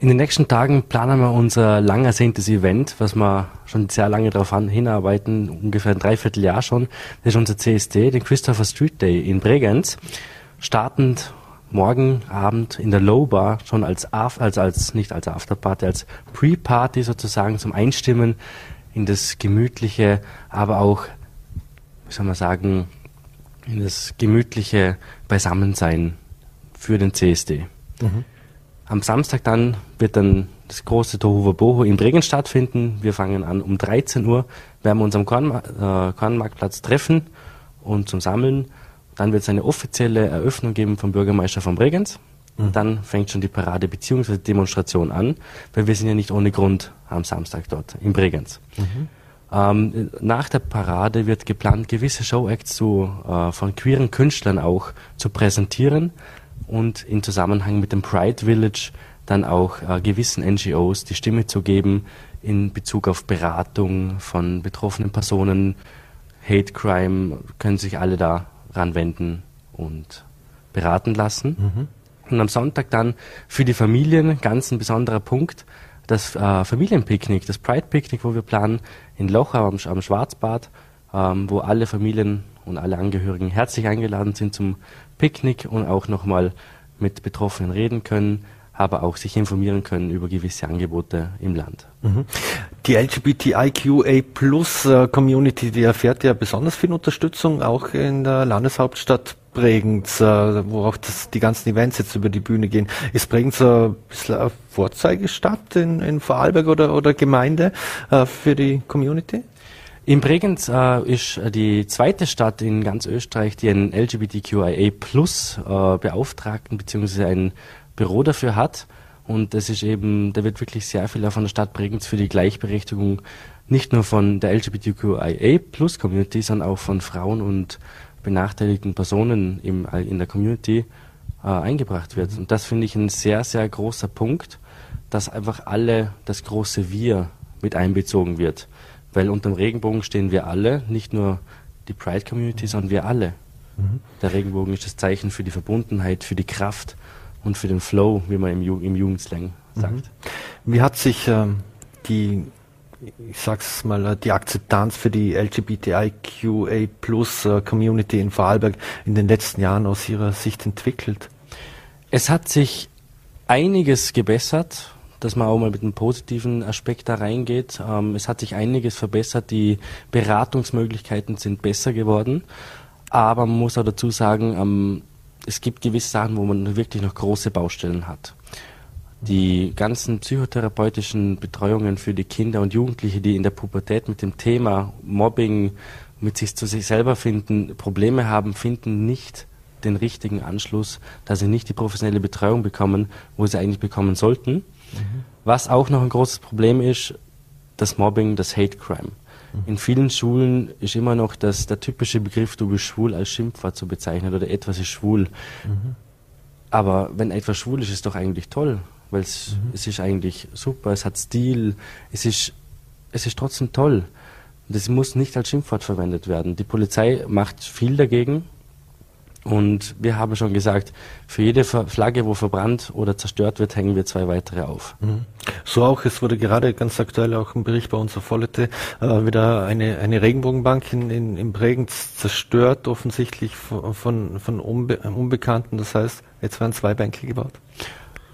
In den nächsten Tagen planen wir unser lang ersehntes Event, was wir schon sehr lange darauf hinarbeiten, ungefähr ein Dreivierteljahr schon. Das ist unser CSD, den Christopher Street Day in Bregenz. Startend morgen Abend in der Low Bar schon als, als, als nicht als Afterparty, als Pre-Party sozusagen zum Einstimmen in das gemütliche, aber auch, wie soll man sagen, in das gemütliche Beisammensein für den CSD. Mhm. Am Samstag dann wird dann das große Tohuwa Boho in Bregenz stattfinden. Wir fangen an um 13 Uhr, werden wir uns am Korn, äh, Kornmarktplatz treffen und zum Sammeln. Dann wird es eine offizielle Eröffnung geben vom Bürgermeister von Bregenz. Mhm. Dann fängt schon die Parade bzw. Demonstration an, weil wir sind ja nicht ohne Grund am Samstag dort in Bregenz. Mhm. Ähm, nach der Parade wird geplant, gewisse Showacts zu, äh, von queeren Künstlern auch zu präsentieren und in Zusammenhang mit dem Pride Village dann auch äh, gewissen NGOs die Stimme zu geben in Bezug auf Beratung von betroffenen Personen, Hate Crime, können sich alle da ranwenden und beraten lassen. Mhm. Und am Sonntag dann für die Familien ganz ein besonderer Punkt, das äh, Familienpicknick, das Pride Picknick, wo wir planen in Lochau am, am Schwarzbad, ähm, wo alle Familien und alle Angehörigen herzlich eingeladen sind zum Picknick und auch nochmal mit Betroffenen reden können, aber auch sich informieren können über gewisse Angebote im Land. Mhm. Die LGBTIQA Plus äh, Community, die erfährt ja besonders viel Unterstützung, auch in der Landeshauptstadt Bregenz, äh, wo auch das, die ganzen Events jetzt über die Bühne gehen. Ist Bregenz ein bisschen eine Vorzeigestadt in, in Vorarlberg oder, oder Gemeinde äh, für die Community? In Bregenz äh, ist die zweite Stadt in ganz Österreich, die einen LGBTQIA Plus äh, Beauftragten bzw. ein Büro dafür hat. Und das ist eben, da wird wirklich sehr viel von der Stadt Bregenz für die Gleichberechtigung nicht nur von der LGBTQIA Plus Community, sondern auch von Frauen und benachteiligten Personen im, in der Community äh, eingebracht wird. Und das finde ich ein sehr, sehr großer Punkt, dass einfach alle, das große Wir mit einbezogen wird. Weil unter dem Regenbogen stehen wir alle, nicht nur die Pride Community, sondern wir alle. Mhm. Der Regenbogen ist das Zeichen für die Verbundenheit, für die Kraft und für den Flow, wie man im, Ju im Jugendslang mhm. sagt. Wie hat sich ähm, die, ich sag's mal, äh, die Akzeptanz für die LGBTIQA Plus äh, Community in Vorarlberg in den letzten Jahren aus Ihrer Sicht entwickelt? Es hat sich einiges gebessert dass man auch mal mit einem positiven Aspekt da reingeht. Ähm, es hat sich einiges verbessert, die Beratungsmöglichkeiten sind besser geworden, aber man muss auch dazu sagen, ähm, es gibt gewisse Sachen, wo man wirklich noch große Baustellen hat. Die ganzen psychotherapeutischen Betreuungen für die Kinder und Jugendliche, die in der Pubertät mit dem Thema Mobbing, mit sich zu sich selber finden, Probleme haben, finden nicht den richtigen Anschluss, dass sie nicht die professionelle Betreuung bekommen, wo sie eigentlich bekommen sollten. Was auch noch ein großes Problem ist, das Mobbing, das Hate Crime. In vielen Schulen ist immer noch das, der typische Begriff, du bist schwul, als Schimpfwort zu bezeichnen oder etwas ist schwul. Mhm. Aber wenn etwas schwul ist, ist es doch eigentlich toll, weil es, es ist eigentlich super, es hat Stil, es ist, es ist trotzdem toll. Das muss nicht als Schimpfwort verwendet werden. Die Polizei macht viel dagegen, und wir haben schon gesagt, für jede Flagge, wo verbrannt oder zerstört wird, hängen wir zwei weitere auf. Mhm. So auch, es wurde gerade ganz aktuell auch ein Bericht bei uns auf Vollete, äh, wieder eine, eine Regenbogenbank in, in, in Bregenz zerstört, offensichtlich von, von, von Unbe Unbekannten. Das heißt, jetzt werden zwei Bänke gebaut.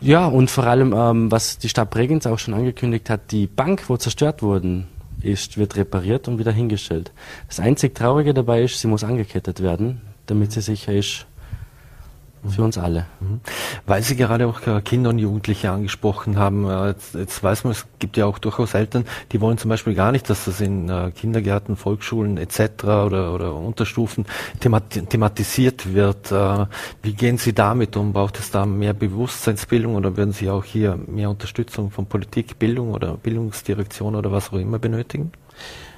Ja, und vor allem, ähm, was die Stadt Bregenz auch schon angekündigt hat, die Bank, wo zerstört wurden, ist, wird repariert und wieder hingestellt. Das einzig Traurige dabei ist, sie muss angekettet werden damit sie sicher ist für uns alle. Mhm. Weil Sie gerade auch äh, Kinder und Jugendliche angesprochen haben, äh, jetzt, jetzt, weiß man, es gibt ja auch durchaus Eltern, die wollen zum Beispiel gar nicht, dass das in äh, Kindergärten, Volksschulen etc. oder, oder Unterstufen thematisiert wird. Wie gehen Sie damit um? Braucht es da mehr Bewusstseinsbildung oder würden Sie auch hier mehr Unterstützung von Politik, Bildung oder Bildungsdirektion oder was auch immer benötigen?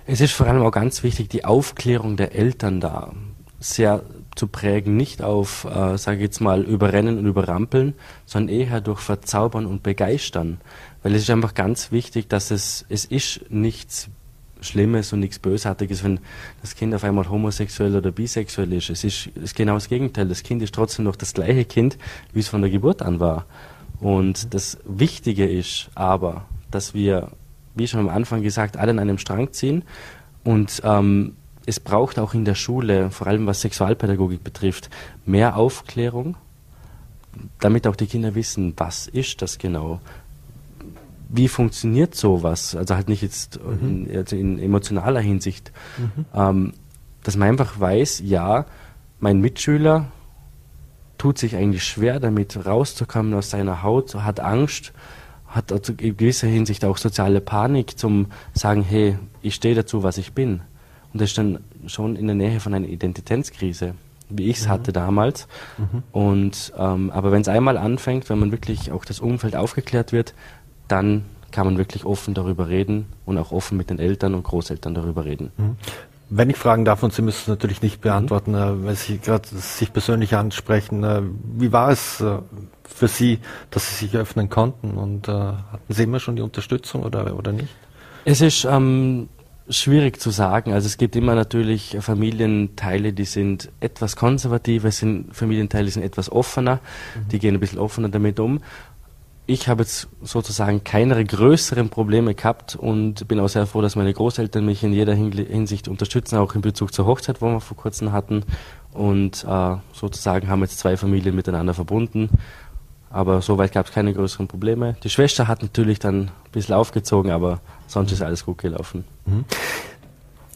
Es ist vor allem auch ganz wichtig, die Aufklärung der Eltern da sehr zu prägen, nicht auf, äh, sage ich jetzt mal, überrennen und überrampeln, sondern eher durch verzaubern und begeistern. Weil es ist einfach ganz wichtig, dass es, es ist nichts Schlimmes und nichts Bösartiges, wenn das Kind auf einmal homosexuell oder bisexuell ist. Es ist, ist genau das Gegenteil. Das Kind ist trotzdem noch das gleiche Kind, wie es von der Geburt an war. Und das Wichtige ist aber, dass wir, wie schon am Anfang gesagt, alle an einem Strang ziehen und ähm, es braucht auch in der Schule, vor allem was Sexualpädagogik betrifft, mehr Aufklärung, damit auch die Kinder wissen, was ist das genau? Wie funktioniert sowas? Also halt nicht jetzt mhm. in, also in, emotionaler Hinsicht. Mhm. Ähm, dass man einfach weiß, ja, mein Mitschüler tut sich eigentlich schwer damit rauszukommen aus seiner Haut, hat Angst, hat also in gewisser Hinsicht auch soziale Panik zum sagen, hey, ich stehe dazu, was ich bin. Und das ist dann schon in der Nähe von einer Identitätskrise, wie ich es mhm. hatte damals. Mhm. Und ähm, aber wenn es einmal anfängt, wenn man wirklich auch das Umfeld aufgeklärt wird, dann kann man wirklich offen darüber reden und auch offen mit den Eltern und Großeltern darüber reden. Mhm. Wenn ich fragen darf, und Sie müssen es natürlich nicht beantworten, mhm. weil Sie gerade sich persönlich ansprechen, äh, wie war es äh, für Sie, dass Sie sich öffnen konnten und äh, hatten Sie immer schon die Unterstützung oder, oder nicht? Es ist ähm, schwierig zu sagen. Also es gibt immer natürlich Familienteile, die sind etwas konservativer, es sind Familienteile, die sind etwas offener, mhm. die gehen ein bisschen offener damit um. Ich habe jetzt sozusagen keine größeren Probleme gehabt und bin auch sehr froh, dass meine Großeltern mich in jeder Hinsicht unterstützen, auch in Bezug zur Hochzeit, wo wir vor kurzem hatten. Und äh, sozusagen haben jetzt zwei Familien miteinander verbunden. Aber soweit gab es keine größeren Probleme. Die Schwester hat natürlich dann ein bisschen aufgezogen, aber sonst ist alles gut gelaufen. Mhm.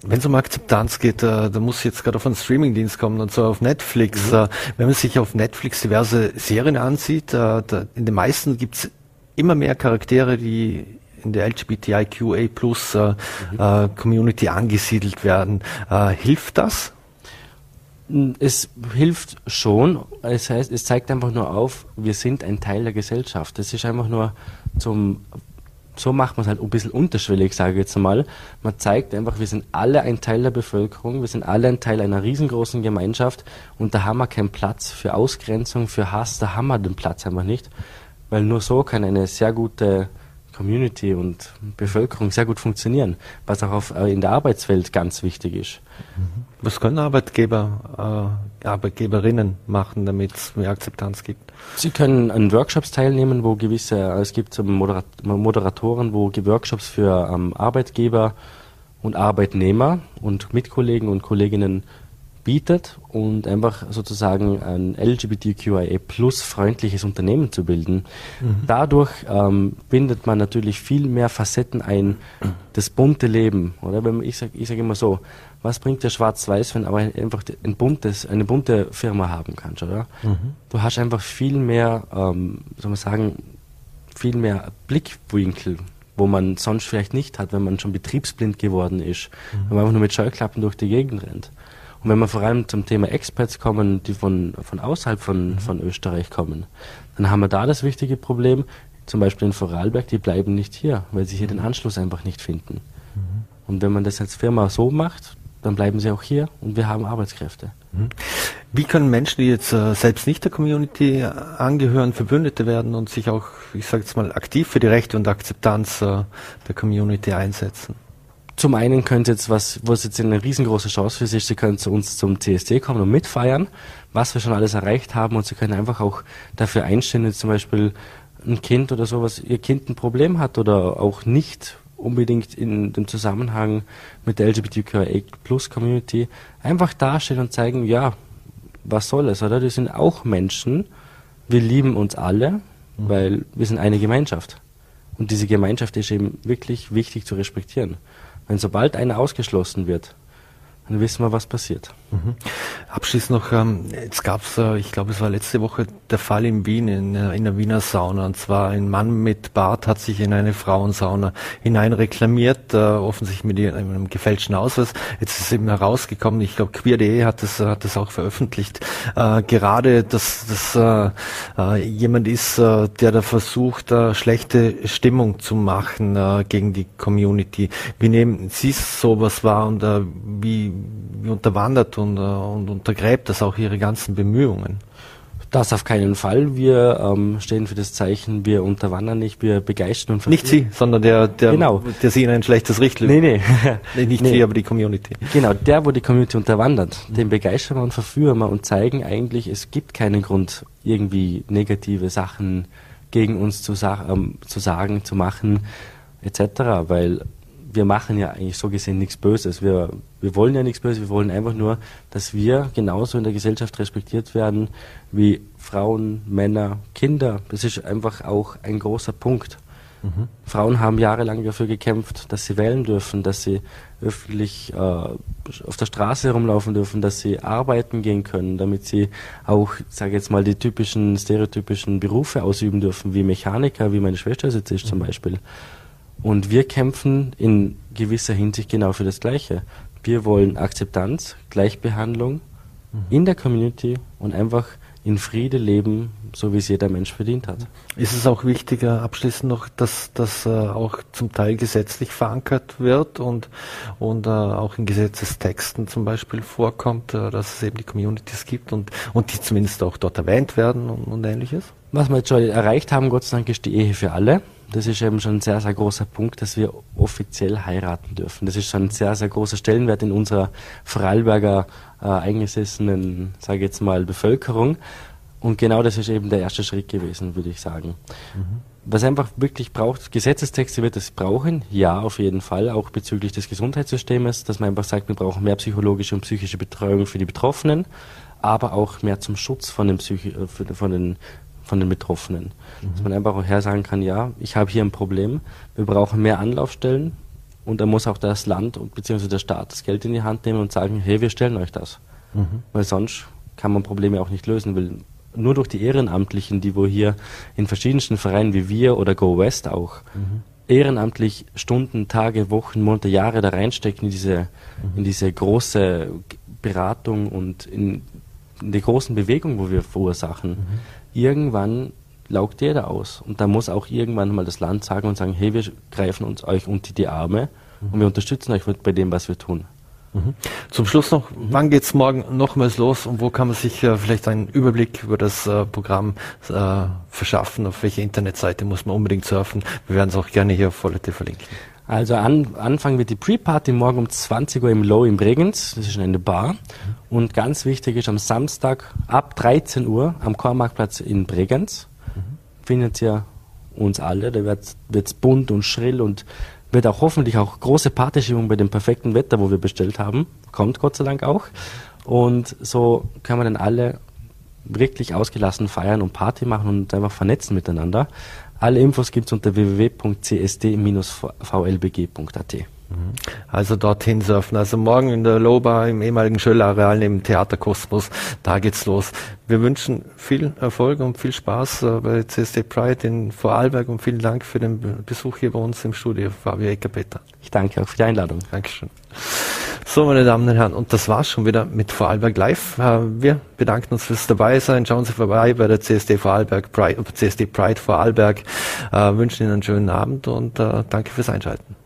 Wenn es um Akzeptanz geht, äh, da muss jetzt gerade auf einen Streamingdienst kommen und zwar auf Netflix. Mhm. Äh, wenn man sich auf Netflix diverse Serien ansieht, äh, da, in den meisten gibt es immer mehr Charaktere, die in der LGBTIQA Plus äh, mhm. Äh, Community angesiedelt werden. Äh, hilft das? Es hilft schon. Es heißt, es zeigt einfach nur auf, wir sind ein Teil der Gesellschaft. Es ist einfach nur zum so macht man es halt ein bisschen unterschwellig, sage ich jetzt mal. Man zeigt einfach, wir sind alle ein Teil der Bevölkerung, wir sind alle ein Teil einer riesengroßen Gemeinschaft und da haben wir keinen Platz für Ausgrenzung, für Hass, da haben wir den Platz einfach nicht, weil nur so kann eine sehr gute Community und Bevölkerung sehr gut funktionieren, was auch auf, äh, in der Arbeitswelt ganz wichtig ist. Was können Arbeitgeber, äh, Arbeitgeberinnen machen, damit es mehr Akzeptanz gibt? Sie können an Workshops teilnehmen, wo gewisse, es gibt Moderat Moderatoren, wo Workshops für ähm, Arbeitgeber und Arbeitnehmer und Mitkollegen und Kolleginnen bietet und einfach sozusagen ein LGBTQIA plus freundliches Unternehmen zu bilden. Mhm. Dadurch ähm, bindet man natürlich viel mehr Facetten ein, das bunte Leben. Oder wenn ich sage ich sag immer so, was bringt dir Schwarz-Weiß, wenn aber einfach ein buntes, eine bunte Firma haben kannst, oder? Mhm. Du hast einfach viel mehr, ähm, soll man sagen, viel mehr Blickwinkel, wo man sonst vielleicht nicht hat, wenn man schon betriebsblind geworden ist, mhm. wenn man einfach nur mit Scheuklappen durch die Gegend rennt. Und wenn wir vor allem zum Thema Expats kommen, die von, von außerhalb von, mhm. von Österreich kommen, dann haben wir da das wichtige Problem, zum Beispiel in Vorarlberg, die bleiben nicht hier, weil sie hier den Anschluss einfach nicht finden. Mhm. Und wenn man das als Firma so macht, dann bleiben sie auch hier und wir haben Arbeitskräfte. Mhm. Wie können Menschen, die jetzt äh, selbst nicht der Community äh, angehören, Verbündete werden und sich auch, ich sage jetzt mal, aktiv für die Rechte und Akzeptanz äh, der Community einsetzen? Zum einen können Sie jetzt, was, was jetzt eine riesengroße Chance für Sie ist, Sie können zu uns zum CSD kommen und mitfeiern, was wir schon alles erreicht haben und Sie können einfach auch dafür einstehen, jetzt zum Beispiel ein Kind oder sowas, Ihr Kind ein Problem hat oder auch nicht unbedingt in dem Zusammenhang mit der LGBTQIA Plus Community einfach dastehen und zeigen, ja, was soll es, oder? Die sind auch Menschen, wir lieben uns alle, mhm. weil wir sind eine Gemeinschaft. Und diese Gemeinschaft ist eben wirklich wichtig zu respektieren. Wenn sobald einer ausgeschlossen wird, dann wissen wir, was passiert. Mhm. Abschließend noch, ähm, jetzt gab es, äh, ich glaube, es war letzte Woche der Fall in Wien, in, äh, in der Wiener Sauna. Und zwar ein Mann mit Bart hat sich in eine Frauensauna hinein reklamiert, äh, offensichtlich mit einem gefälschten Ausweis. Jetzt ist eben herausgekommen, ich glaube, queer.de hat das, hat das auch veröffentlicht, äh, gerade, dass das äh, äh, jemand ist, äh, der da versucht, äh, schlechte Stimmung zu machen äh, gegen die Community. Wie nehmen Sie sowas wahr und äh, wie unterwandert und, äh, und untergräbt das auch ihre ganzen Bemühungen. Das auf keinen Fall. Wir ähm, stehen für das Zeichen, wir unterwandern nicht, wir begeistern und Nicht Sie, sondern der, der, genau. der Sie in ein schlechtes Licht Nee, nee. <laughs> nee nicht nee. Sie, aber die Community. Genau, der, wo die Community unterwandert, den begeistern wir und verführen wir und zeigen eigentlich, es gibt keinen Grund, irgendwie negative Sachen gegen uns zu, ähm, zu sagen, zu machen, etc., weil wir machen ja eigentlich so gesehen nichts Böses. Wir, wir wollen ja nichts Böses, wir wollen einfach nur, dass wir genauso in der Gesellschaft respektiert werden wie Frauen, Männer, Kinder. Das ist einfach auch ein großer Punkt. Mhm. Frauen haben jahrelang dafür gekämpft, dass sie wählen dürfen, dass sie öffentlich äh, auf der Straße herumlaufen dürfen, dass sie arbeiten gehen können, damit sie auch, sage jetzt mal, die typischen, stereotypischen Berufe ausüben dürfen, wie Mechaniker, wie meine Schwester es jetzt ist mhm. zum Beispiel. Und wir kämpfen in gewisser Hinsicht genau für das Gleiche. Wir wollen Akzeptanz, Gleichbehandlung mhm. in der Community und einfach in Friede leben, so wie es jeder Mensch verdient hat. Ist es auch wichtiger, abschließend noch, dass das äh, auch zum Teil gesetzlich verankert wird und, und äh, auch in Gesetzestexten zum Beispiel vorkommt, äh, dass es eben die Communities gibt und, und die zumindest auch dort erwähnt werden und, und ähnliches? Was wir jetzt schon erreicht haben, Gott sei Dank, ist die Ehe für alle. Das ist eben schon ein sehr, sehr großer Punkt, dass wir offiziell heiraten dürfen. Das ist schon ein sehr, sehr großer Stellenwert in unserer Vorarlberger äh, eingesessenen, sage ich jetzt mal, Bevölkerung. Und genau das ist eben der erste Schritt gewesen, würde ich sagen. Mhm. Was einfach wirklich braucht, Gesetzestexte wird es brauchen, ja, auf jeden Fall, auch bezüglich des Gesundheitssystems, dass man einfach sagt, wir brauchen mehr psychologische und psychische Betreuung für die Betroffenen, aber auch mehr zum Schutz von den, Psychi äh, von den von den Betroffenen. Mhm. Dass man einfach auch her sagen kann, ja, ich habe hier ein Problem, wir brauchen mehr Anlaufstellen und da muss auch das Land bzw. der Staat das Geld in die Hand nehmen und sagen, hey, wir stellen euch das. Mhm. Weil sonst kann man Probleme auch nicht lösen, weil nur durch die Ehrenamtlichen, die wo hier in verschiedensten Vereinen wie wir oder Go West auch mhm. ehrenamtlich Stunden, Tage, Wochen, Monate, Jahre da reinstecken in diese, mhm. in diese große Beratung und in, in die großen Bewegungen, wo wir verursachen, mhm irgendwann laugt jeder aus. Und da muss auch irgendwann mal das Land sagen und sagen, hey, wir greifen uns euch unter die Arme mhm. und wir unterstützen euch bei dem, was wir tun. Mhm. Zum Schluss noch, wann geht's morgen nochmals los und wo kann man sich äh, vielleicht einen Überblick über das äh, Programm äh, verschaffen? Auf welche Internetseite muss man unbedingt surfen? Wir werden es auch gerne hier auf Vollete verlinken. Also an, anfangen wird die Pre-Party morgen um 20 Uhr im Low in Bregenz. Das ist eine Bar. Und ganz wichtig ist am Samstag ab 13 Uhr am Chormarktplatz in Bregenz. Findet ihr uns alle. Da wird es bunt und schrill und wird auch hoffentlich auch große Partystimmung bei dem perfekten Wetter, wo wir bestellt haben. Kommt Gott sei Dank auch. Und so können wir dann alle wirklich ausgelassen feiern und Party machen und einfach vernetzen miteinander. Alle Infos gibt es unter www.csd-vlbg.at. Also dorthin surfen. Also morgen in der Loba im ehemaligen Schöllareal neben Theaterkosmos, da geht's los. Wir wünschen viel Erfolg und viel Spaß äh, bei CSD Pride in Vorarlberg und vielen Dank für den Besuch hier bei uns im Studio, Fabio Eckerpeter. Ich danke auch für die Einladung. Dankeschön. So, meine Damen und Herren, und das war's schon wieder mit Vorarlberg Live. Äh, wir bedanken uns fürs Dabeisein. Schauen Sie vorbei bei der CSD Vorarlberg Pride, CSD Pride Vorarlberg. Äh, wünschen Ihnen einen schönen Abend und danke fürs Einschalten.